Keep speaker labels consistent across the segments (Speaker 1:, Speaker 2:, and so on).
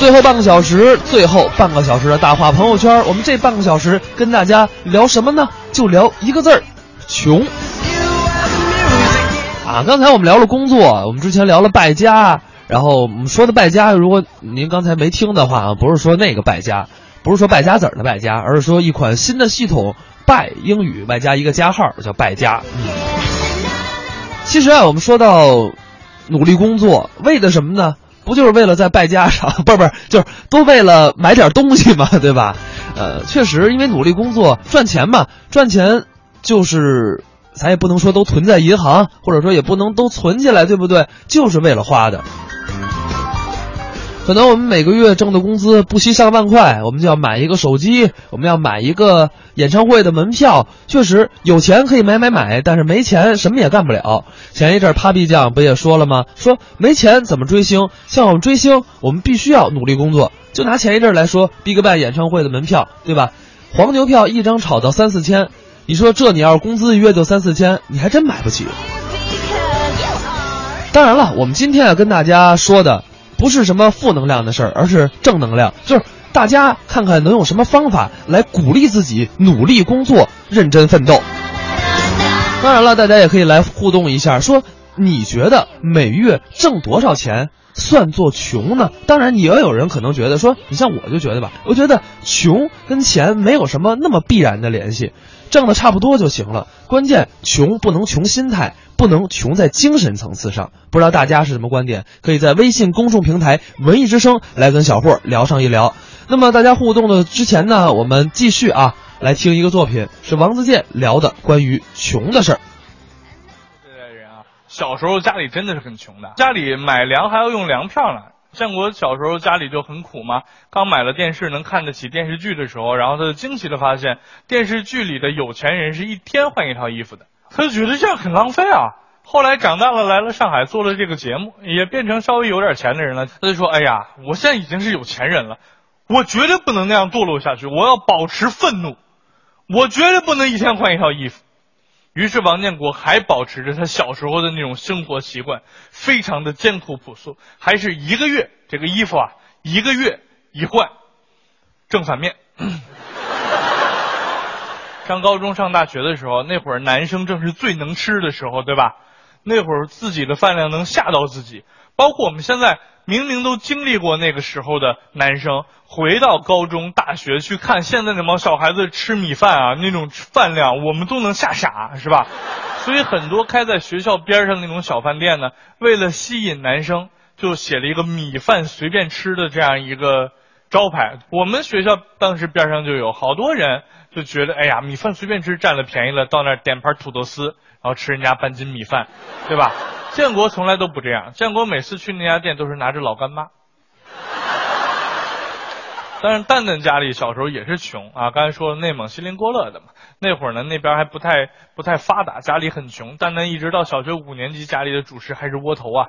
Speaker 1: 最后半个小时，最后半个小时的大话朋友圈，我们这半个小时跟大家聊什么呢？就聊一个字儿，穷。啊，刚才我们聊了工作，我们之前聊了败家，然后我们说的败家，如果您刚才没听的话啊，不是说那个败家，不是说败家子儿的败家，而是说一款新的系统，败英语外加一个加号叫败家。嗯，其实啊，我们说到努力工作，为的什么呢？不就是为了在败家上，不是不是，就是都为了买点东西嘛，对吧？呃，确实，因为努力工作赚钱嘛，赚钱就是咱也不能说都存在银行，或者说也不能都存起来，对不对？就是为了花的。可能我们每个月挣的工资不惜上万块，我们就要买一个手机，我们要买一个演唱会的门票。确实有钱可以买买买，但是没钱什么也干不了。前一阵 Papi 酱不也说了吗？说没钱怎么追星？像我们追星，我们必须要努力工作。就拿前一阵来说，BigBang 演唱会的门票，对吧？黄牛票一张炒到三四千，你说这你要是工资一月就三四千，你还真买不起。当然了，我们今天要跟大家说的。不是什么负能量的事儿，而是正能量。就是大家看看能用什么方法来鼓励自己努力工作、认真奋斗。当然了，大家也可以来互动一下，说你觉得每月挣多少钱算作穷呢？当然，也有人可能觉得说，你像我就觉得吧，我觉得穷跟钱没有什么那么必然的联系。挣的差不多就行了，关键穷不能穷心态，不能穷在精神层次上。不知道大家是什么观点？可以在微信公众平台“文艺之声”来跟小霍聊上一聊。那么大家互动的之前呢，我们继续啊，来听一个作品，是王自健聊的关于穷的事儿。
Speaker 2: 这代人啊，小时候家里真的是很穷的，家里买粮还要用粮票呢。建国小时候家里就很苦嘛，刚买了电视能看得起电视剧的时候，然后他就惊奇的发现电视剧里的有钱人是一天换一套衣服的，他就觉得这样很浪费啊。后来长大了来了上海做了这个节目，也变成稍微有点钱的人了，他就说：“哎呀，我现在已经是有钱人了，我绝对不能那样堕落下去，我要保持愤怒，我绝对不能一天换一套衣服。”于是王建国还保持着他小时候的那种生活习惯，非常的艰苦朴素，还是一个月这个衣服啊，一个月一换，正反面。上高中上大学的时候，那会儿男生正是最能吃的时候，对吧？那会儿自己的饭量能吓到自己，包括我们现在明明都经历过那个时候的男生，回到高中、大学去看现在那帮小孩子吃米饭啊，那种饭量我们都能吓傻，是吧？所以很多开在学校边上那种小饭店呢，为了吸引男生，就写了一个米饭随便吃的这样一个招牌。我们学校当时边上就有好多人就觉得，哎呀，米饭随便吃占了便宜了，到那儿点盘土豆丝。然后吃人家半斤米饭，对吧？建国从来都不这样，建国每次去那家店都是拿着老干妈。但是蛋蛋家里小时候也是穷啊，刚才说内蒙锡林郭勒的嘛，那会儿呢那边还不太不太发达，家里很穷。蛋蛋一直到小学五年级，家里的主食还是窝头啊。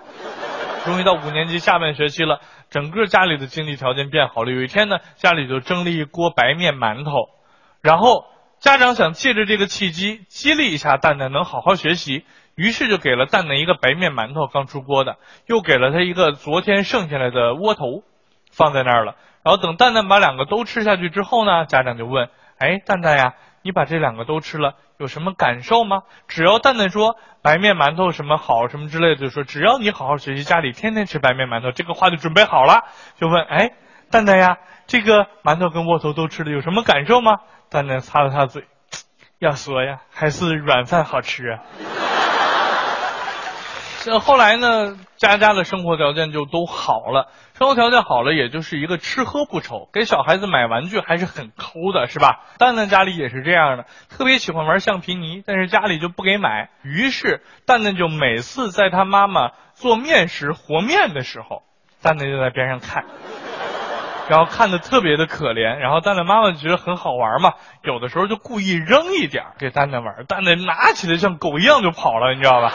Speaker 2: 终于到五年级下半学期了，整个家里的经济条件变好了。有一天呢，家里就蒸了一锅白面馒头，然后。家长想借着这个契机激励一下蛋蛋能好好学习，于是就给了蛋蛋一个白面馒头刚出锅的，又给了他一个昨天剩下来的窝头，放在那儿了。然后等蛋蛋把两个都吃下去之后呢，家长就问：“哎，蛋蛋呀，你把这两个都吃了，有什么感受吗？”只要蛋蛋说白面馒头什么好什么之类的，就说只要你好好学习，家里天天吃白面馒头，这个话就准备好了。就问：“哎，蛋蛋呀，这个馒头跟窝头都吃了，有什么感受吗？”蛋蛋擦了擦嘴，要说呀，还是软饭好吃啊。这后来呢，家家的生活条件就都好了，生活条件好了，也就是一个吃喝不愁，给小孩子买玩具还是很抠的，是吧？蛋蛋家里也是这样的，特别喜欢玩橡皮泥，但是家里就不给买。于是蛋蛋就每次在他妈妈做面食和面的时候，蛋蛋就在边上看。然后看的特别的可怜，然后蛋蛋妈妈觉得很好玩嘛，有的时候就故意扔一点给蛋蛋玩，蛋蛋拿起来像狗一样就跑了，你知道吧？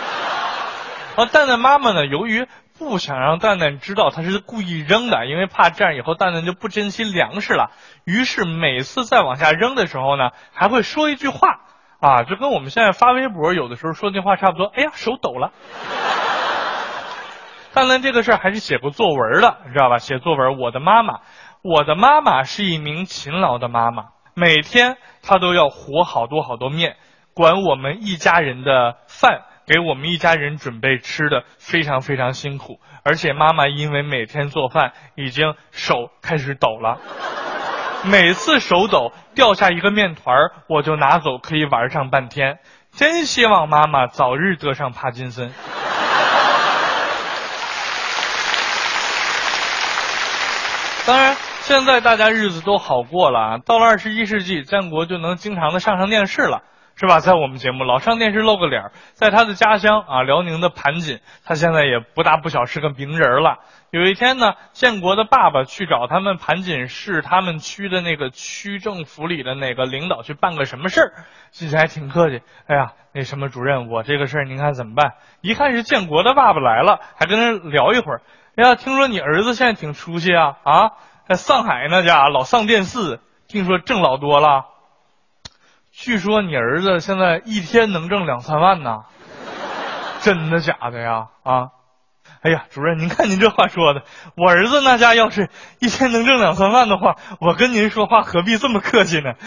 Speaker 2: 然后蛋蛋妈妈呢，由于不想让蛋蛋知道他是故意扔的，因为怕这样以后蛋蛋就不珍惜粮食了，于是每次再往下扔的时候呢，还会说一句话啊，就跟我们现在发微博有的时候说那话差不多，哎呀，手抖了。当然这个事儿还是写过作文的，你知道吧？写作文，我的妈妈，我的妈妈是一名勤劳的妈妈，每天她都要和好多好多面，管我们一家人的饭，给我们一家人准备吃的，非常非常辛苦。而且妈妈因为每天做饭，已经手开始抖了。每次手抖掉下一个面团儿，我就拿走可以玩上半天。真希望妈妈早日得上帕金森。当然，现在大家日子都好过了啊。到了二十一世纪，建国就能经常的上上电视了，是吧？在我们节目老上电视露个脸儿。在他的家乡啊，辽宁的盘锦，他现在也不大不小，是个名人了。有一天呢，建国的爸爸去找他们盘锦市他们区的那个区政府里的哪个领导去办个什么事儿，其实还挺客气。哎呀，那什么主任，我这个事儿您看怎么办？一看是建国的爸爸来了，还跟人聊一会儿。哎呀，听说你儿子现在挺出息啊啊，在上海那家老上电视，听说挣老多了。据说你儿子现在一天能挣两三万呢，真的假的呀？啊，哎呀，主任，您看您这话说的，我儿子那家要是一天能挣两三万的话，我跟您说话何必这么客气呢？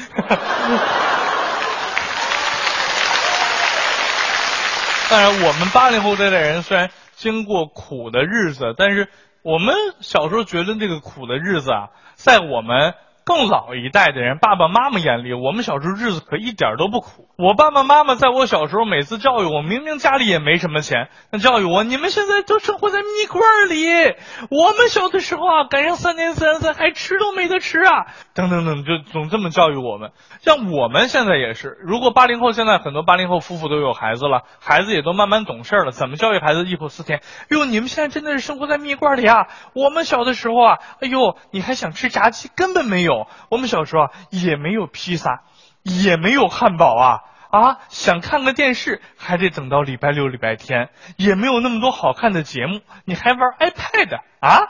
Speaker 2: 当然，我们八零后这代人虽然经过苦的日子，但是我们小时候觉得这个苦的日子啊，在我们。更老一代的人，爸爸妈妈眼里，我们小时候日子可一点都不苦。我爸爸妈妈在我小时候每次教育我，明明家里也没什么钱，那教育我，你们现在都生活在蜜罐里。我们小的时候啊，赶上三年三岁还吃都没得吃啊，等等等，就总这么教育我们。像我们现在也是，如果八零后现在很多八零后夫妇都有孩子了，孩子也都慢慢懂事了，怎么教育孩子忆苦思甜？哟，你们现在真的是生活在蜜罐里啊！我们小的时候啊，哎呦，你还想吃炸鸡，根本没有。我们小时候啊，也没有披萨，也没有汉堡啊啊！想看个电视，还得等到礼拜六、礼拜天，也没有那么多好看的节目，你还玩 iPad 啊？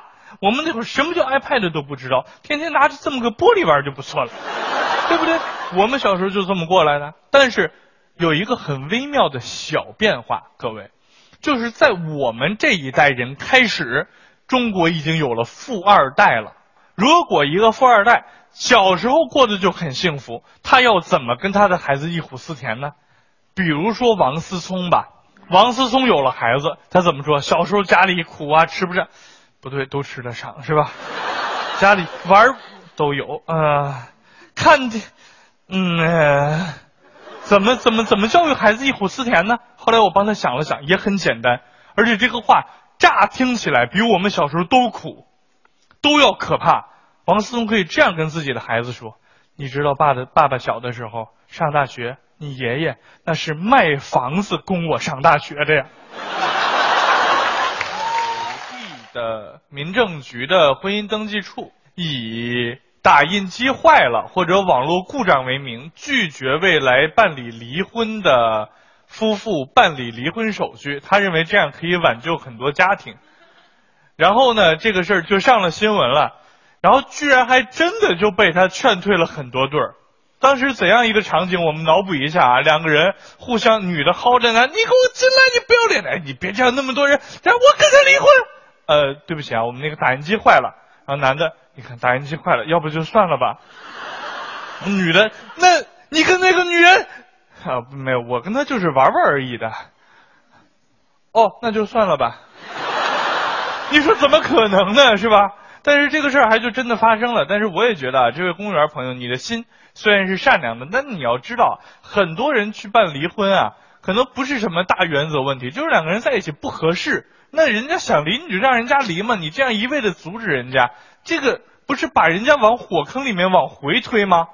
Speaker 2: 我们那会儿什么叫 iPad 都不知道，天天拿着这么个玻璃玩就不错了，对不对？我们小时候就这么过来的。但是有一个很微妙的小变化，各位，就是在我们这一代人开始，中国已经有了富二代了。如果一个富二代小时候过得就很幸福，他要怎么跟他的孩子忆苦思甜呢？比如说王思聪吧，王思聪有了孩子，他怎么说？小时候家里苦啊，吃不上，不对，都吃得上是吧？家里玩都有，呃，看的，嗯，怎么怎么怎么教育孩子忆苦思甜呢？后来我帮他想了想，也很简单，而且这个话乍听起来比我们小时候都苦。都要可怕。王思聪可以这样跟自己的孩子说：“你知道爸的爸爸小的时候上大学，你爷爷那是卖房子供我上大学的呀。”地的民政局的婚姻登记处以打印机坏了或者网络故障为名，拒绝未来办理离婚的夫妇办理离婚手续。他认为这样可以挽救很多家庭。然后呢，这个事儿就上了新闻了，然后居然还真的就被他劝退了很多对儿。当时怎样一个场景？我们脑补一下啊，两个人互相，女的薅着男，你给我进来，你不要脸的，你别这样，那么多人，让我跟他离婚。呃，对不起啊，我们那个打印机坏了。然后男的，你看打印机坏了，要不就算了吧。女的，那你跟那个女人啊，没有，我跟他就是玩玩而已的。哦，那就算了吧。你说怎么可能呢？是吧？但是这个事儿还就真的发生了。但是我也觉得啊，这位公务员朋友，你的心虽然是善良的，但你要知道，很多人去办离婚啊，可能不是什么大原则问题，就是两个人在一起不合适。那人家想离，你就让人家离嘛。你这样一味的阻止人家，这个不是把人家往火坑里面往回推吗？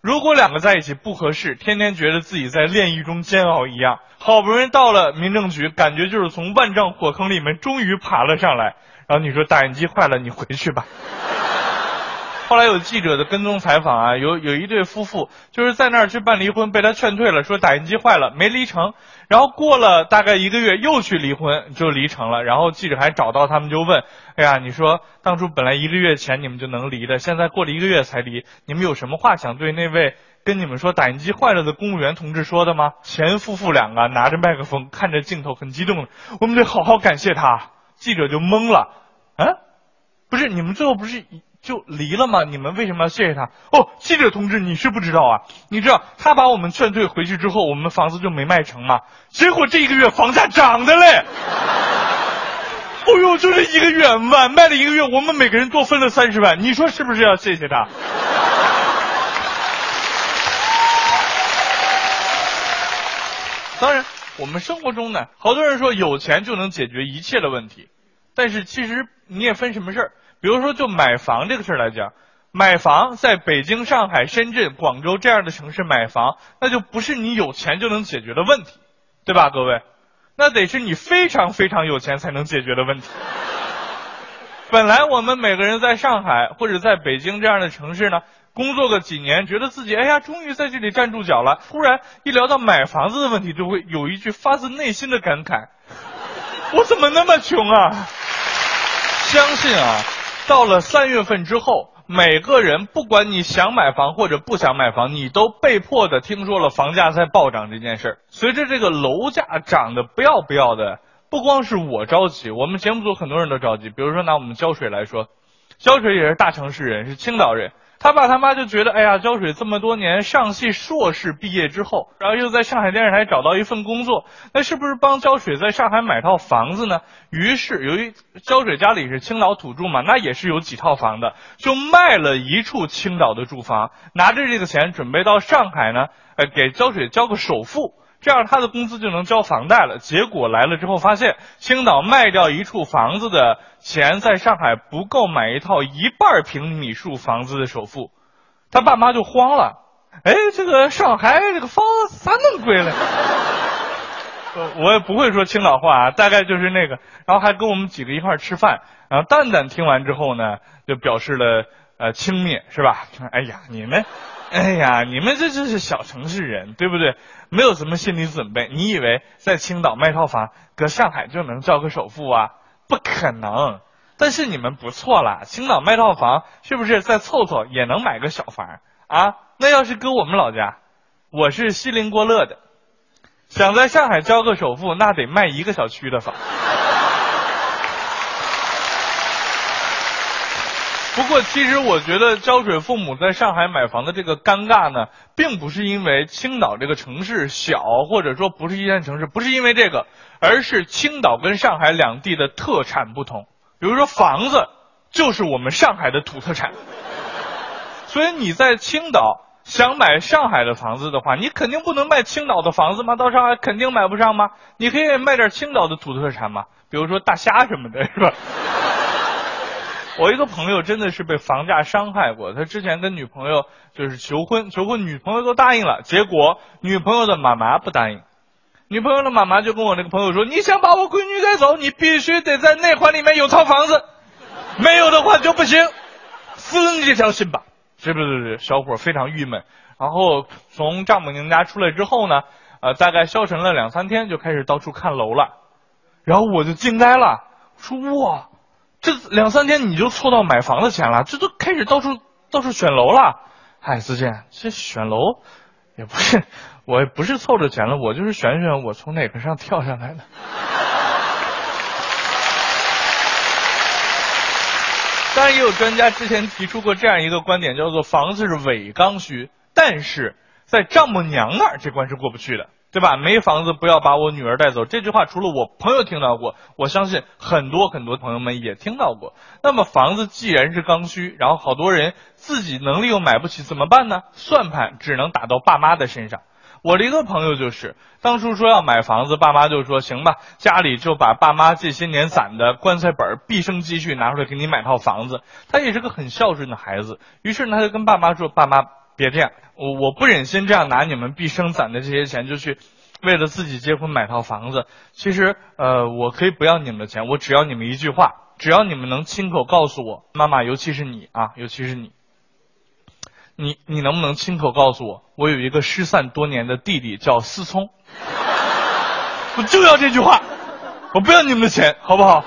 Speaker 2: 如果两个在一起不合适，天天觉得自己在炼狱中煎熬一样，好不容易到了民政局，感觉就是从万丈火坑里面终于爬了上来。然后你说打印机坏了，你回去吧。后来有记者的跟踪采访啊，有有一对夫妇就是在那儿去办离婚，被他劝退了，说打印机坏了没离成。然后过了大概一个月又去离婚，就离成了。然后记者还找到他们就问：“哎呀，你说当初本来一个月前你们就能离的，现在过了一个月才离，你们有什么话想对那位跟你们说打印机坏了的公务员同志说的吗？”前夫妇两个拿着麦克风看着镜头很激动，我们得好好感谢他。记者就懵了，啊，不是你们最后不是就离了吗？你们为什么要谢谢他？哦，记者同志，你是不知道啊，你知道他把我们劝退回去之后，我们房子就没卖成吗？结果这一个月房价涨的嘞。哦呦，就这一个月，晚卖了一个月，我们每个人多分了三十万，你说是不是要谢谢他？当然，我们生活中呢，好多人说有钱就能解决一切的问题，但是其实你也分什么事儿。比如说，就买房这个事儿来讲，买房在北京、上海、深圳、广州这样的城市买房，那就不是你有钱就能解决的问题，对吧，各位？那得是你非常非常有钱才能解决的问题。本来我们每个人在上海或者在北京这样的城市呢，工作个几年，觉得自己哎呀，终于在这里站住脚了。突然一聊到买房子的问题，就会有一句发自内心的感慨：我怎么那么穷啊？相信啊，到了三月份之后。每个人，不管你想买房或者不想买房，你都被迫的听说了房价在暴涨这件事儿。随着这个楼价涨得不要不要的，不光是我着急，我们节目组很多人都着急。比如说拿我们胶水来说，胶水也是大城市人，是青岛人。他爸他妈就觉得，哎呀，胶水这么多年上戏硕士毕业之后，然后又在上海电视台找到一份工作，那是不是帮胶水在上海买套房子呢？于是，由于胶水家里是青岛土著嘛，那也是有几套房的，就卖了一处青岛的住房，拿着这个钱准备到上海呢，呃，给胶水交个首付。这样他的工资就能交房贷了。结果来了之后，发现青岛卖掉一处房子的钱，在上海不够买一套一半平米数房子的首付，他爸妈就慌了。哎，这个上海这个房子咋那么贵了？我也不会说青岛话啊，大概就是那个。然后还跟我们几个一块吃饭。然后蛋蛋听完之后呢，就表示了呃轻蔑，是吧？哎呀，你们。哎呀，你们这就是小城市人，对不对？没有什么心理准备。你以为在青岛卖套房，搁上海就能交个首付啊？不可能。但是你们不错啦，青岛卖套房是不是再凑凑也能买个小房啊？那要是搁我们老家，我是锡林郭勒的，想在上海交个首付，那得卖一个小区的房。不过，其实我觉得胶水父母在上海买房的这个尴尬呢，并不是因为青岛这个城市小，或者说不是一线城市，不是因为这个，而是青岛跟上海两地的特产不同。比如说房子，就是我们上海的土特产，所以你在青岛想买上海的房子的话，你肯定不能卖青岛的房子吗？到上海肯定买不上吗？你可以卖点青岛的土特产嘛，比如说大虾什么的，是吧？我一个朋友真的是被房价伤害过，他之前跟女朋友就是求婚，求婚女朋友都答应了，结果女朋友的妈妈不答应，女朋友的妈妈就跟我那个朋友说：“你想把我闺女带走，你必须得在内环里面有套房子，没有的话就不行，死你这条心吧。”是不是？小伙非常郁闷，然后从丈母娘家出来之后呢，呃，大概消沉了两三天，就开始到处看楼了，然后我就惊呆了，说哇。这两三天你就凑到买房的钱了，这都开始到处到处选楼了。嗨，思健，这选楼也不是，我也不是凑着钱了，我就是选选我从哪个上跳下来的。当然，也有专家之前提出过这样一个观点，叫做房子是伪刚需，但是在丈母娘那儿这关是过不去的。对吧？没房子不要把我女儿带走。这句话除了我朋友听到过，我相信很多很多朋友们也听到过。那么房子既然是刚需，然后好多人自己能力又买不起，怎么办呢？算盘只能打到爸妈的身上。我的一个朋友就是当初说要买房子，爸妈就说行吧，家里就把爸妈这些年攒的棺材本、毕生积蓄拿出来给你买套房子。他也是个很孝顺的孩子，于是呢他就跟爸妈说：“爸妈。”别这样，我我不忍心这样拿你们毕生攒的这些钱就去，为了自己结婚买套房子。其实，呃，我可以不要你们的钱，我只要你们一句话，只要你们能亲口告诉我，妈妈，尤其是你啊，尤其是你，你你能不能亲口告诉我，我有一个失散多年的弟弟叫思聪，我就要这句话，我不要你们的钱，好不好？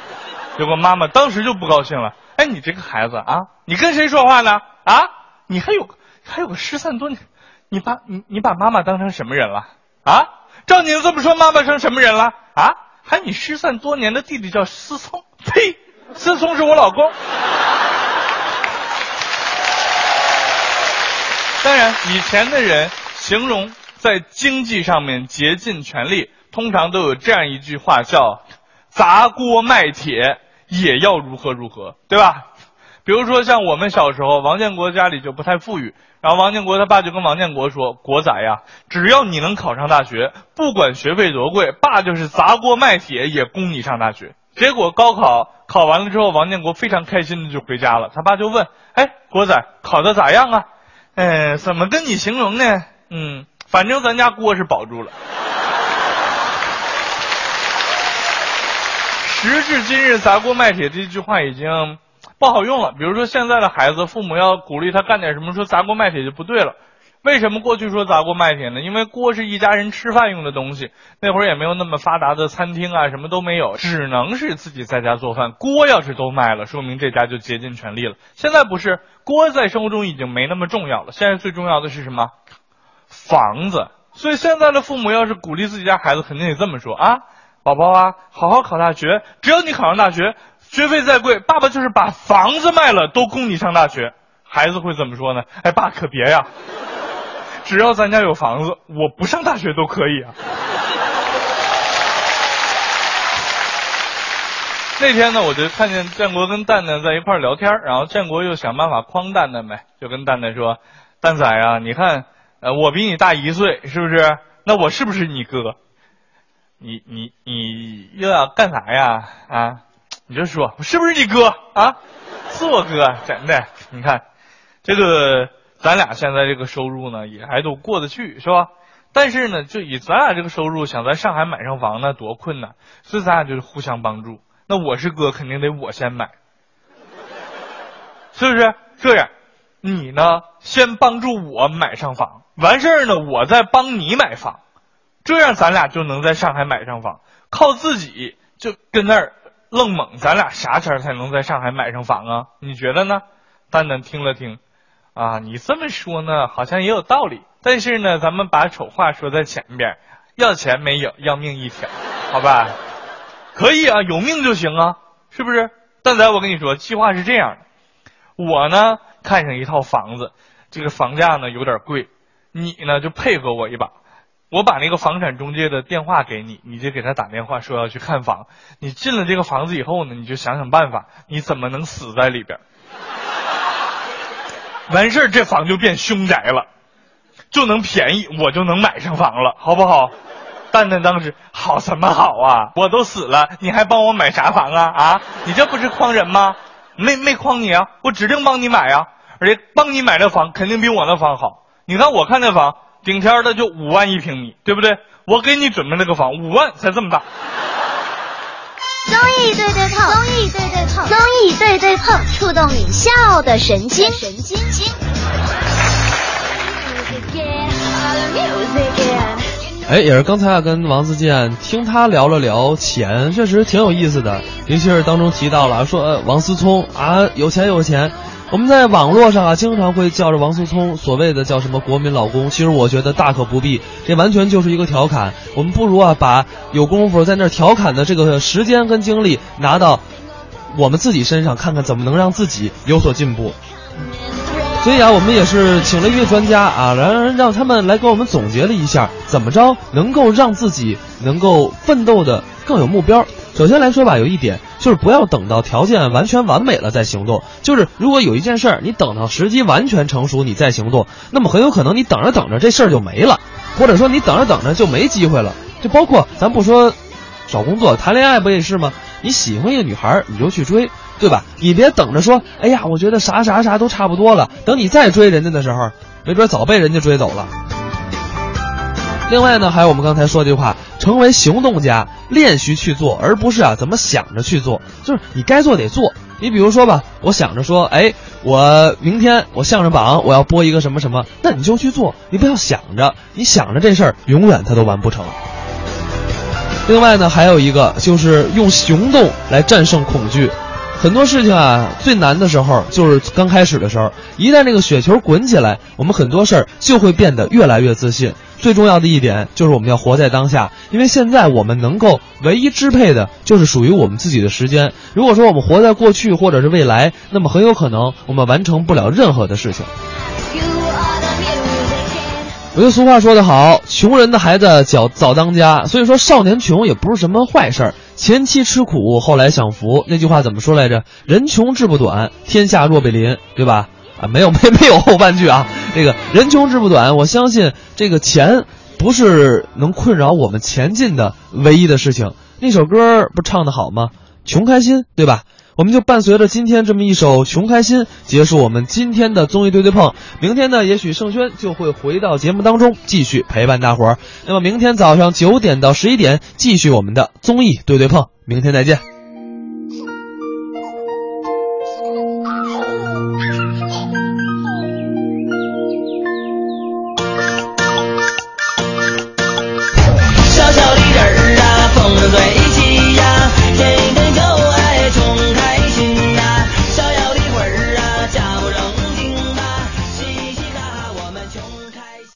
Speaker 2: 结果妈妈当时就不高兴了，哎，你这个孩子啊，你跟谁说话呢？啊，你还有。还有个失散多年，你把你你把妈妈当成什么人了啊？照你这么说，妈妈成什么人了啊？还你失散多年的弟弟叫思聪，呸，思聪是我老公。当然，以前的人形容在经济上面竭尽全力，通常都有这样一句话叫“砸锅卖铁也要如何如何”，对吧？比如说像我们小时候，王建国家里就不太富裕，然后王建国他爸就跟王建国说：“国仔呀，只要你能考上大学，不管学费多贵，爸就是砸锅卖铁也供你上大学。”结果高考考完了之后，王建国非常开心的就回家了。他爸就问：“哎，国仔考的咋样啊？”哎，怎么跟你形容呢？嗯，反正咱家锅是保住了。时至今日，砸锅卖铁这句话已经不好用了。比如说现在的孩子，父母要鼓励他干点什么，说砸锅卖铁就不对了。为什么过去说砸锅卖铁呢？因为锅是一家人吃饭用的东西，那会儿也没有那么发达的餐厅啊，什么都没有，只能是自己在家做饭。锅要是都卖了，说明这家就竭尽全力了。现在不是，锅在生活中已经没那么重要了。现在最重要的是什么？房子。所以现在的父母要是鼓励自己家孩子，肯定得这么说啊，宝宝啊，好好考大学，只要你考上大学，学费再贵，爸爸就是把房子卖了都供你上大学。孩子会怎么说呢？哎，爸可别呀。只要咱家有房子，我不上大学都可以啊。那天呢，我就看见建国跟蛋蛋在一块聊天，然后建国又想办法诓蛋蛋呗，就跟蛋蛋说：“蛋仔啊，你看，呃，我比你大一岁，是不是？那我是不是你哥？你你你又要干啥呀？啊，你就说是不是你哥啊？是我哥，真的。你看，这个。”咱俩现在这个收入呢，也还都过得去，是吧？但是呢，就以咱俩这个收入，想在上海买上房呢，多困难。所以咱俩就是互相帮助。那我是哥，肯定得我先买，是不是？这样，你呢，先帮助我买上房，完事儿呢，我再帮你买房，这样咱俩就能在上海买上房。靠自己就跟那儿愣猛，咱俩啥钱才能在上海买上房啊？你觉得呢？蛋蛋听了听。啊，你这么说呢，好像也有道理。但是呢，咱们把丑话说在前边，要钱没有，要命一条，好吧？可以啊，有命就行啊，是不是？蛋仔，我跟你说，计划是这样的，我呢看上一套房子，这个房价呢有点贵，你呢就配合我一把，我把那个房产中介的电话给你，你就给他打电话说要去看房。你进了这个房子以后呢，你就想想办法，你怎么能死在里边？完事儿，这房就变凶宅了，就能便宜，我就能买上房了，好不好？蛋蛋当时好什么好啊？我都死了，你还帮我买啥房啊？啊，你这不是诓人吗？没没诓你啊？我指定帮你买啊！而且帮你买的房肯定比我那房好。你看我看那房，顶天的就五万一平米，对不对？我给你准备那个房，五万才这么大。
Speaker 3: 综艺对对碰，综艺对对碰，综艺对对碰，触动你笑的神经，神经经。
Speaker 1: 哎，也是刚才啊，跟王自健听他聊了聊钱，确实挺有意思的。尤其是当中提到了说，呃王思聪啊，有钱有钱。我们在网络上啊，经常会叫着王思聪所谓的叫什么国民老公，其实我觉得大可不必，这完全就是一个调侃。我们不如啊，把有功夫在那调侃的这个时间跟精力拿到我们自己身上，看看怎么能让自己有所进步。所以啊，我们也是请了一位专家啊，让让他们来给我们总结了一下，怎么着能够让自己能够奋斗的更有目标。首先来说吧，有一点就是不要等到条件完全完美了再行动。就是如果有一件事儿，你等到时机完全成熟你再行动，那么很有可能你等着等着这事儿就没了，或者说你等着等着就没机会了。就包括咱不说找工作、谈恋爱不也是吗？你喜欢一个女孩，你就去追，对吧？你别等着说，哎呀，我觉得啥啥啥都差不多了，等你再追人家的时候，没准早被人家追走了。另外呢，还有我们刚才说句话，成为行动家，练习去做，而不是啊怎么想着去做。就是你该做得做。你比如说吧，我想着说，哎，我明天我相声榜我要播一个什么什么，那你就去做，你不要想着，你想着这事儿永远它都完不成。另外呢，还有一个就是用行动来战胜恐惧。很多事情啊，最难的时候就是刚开始的时候，一旦这个雪球滚起来，我们很多事儿就会变得越来越自信。最重要的一点就是我们要活在当下，因为现在我们能够唯一支配的就是属于我们自己的时间。如果说我们活在过去或者是未来，那么很有可能我们完成不了任何的事情。我觉得俗话说得好，穷人的孩子早早当家，所以说少年穷也不是什么坏事儿。前期吃苦，后来享福，那句话怎么说来着？人穷志不短，天下若比邻，对吧？啊，没有没没有后半句啊。这个人穷志不短，我相信这个钱不是能困扰我们前进的唯一的事情。那首歌不唱得好吗？穷开心，对吧？我们就伴随着今天这么一首《穷开心》，结束我们今天的综艺对对碰。明天呢，也许盛轩就会回到节目当中，继续陪伴大伙儿。那么明天早上九点到十一点，继续我们的综艺对对碰。明天再见。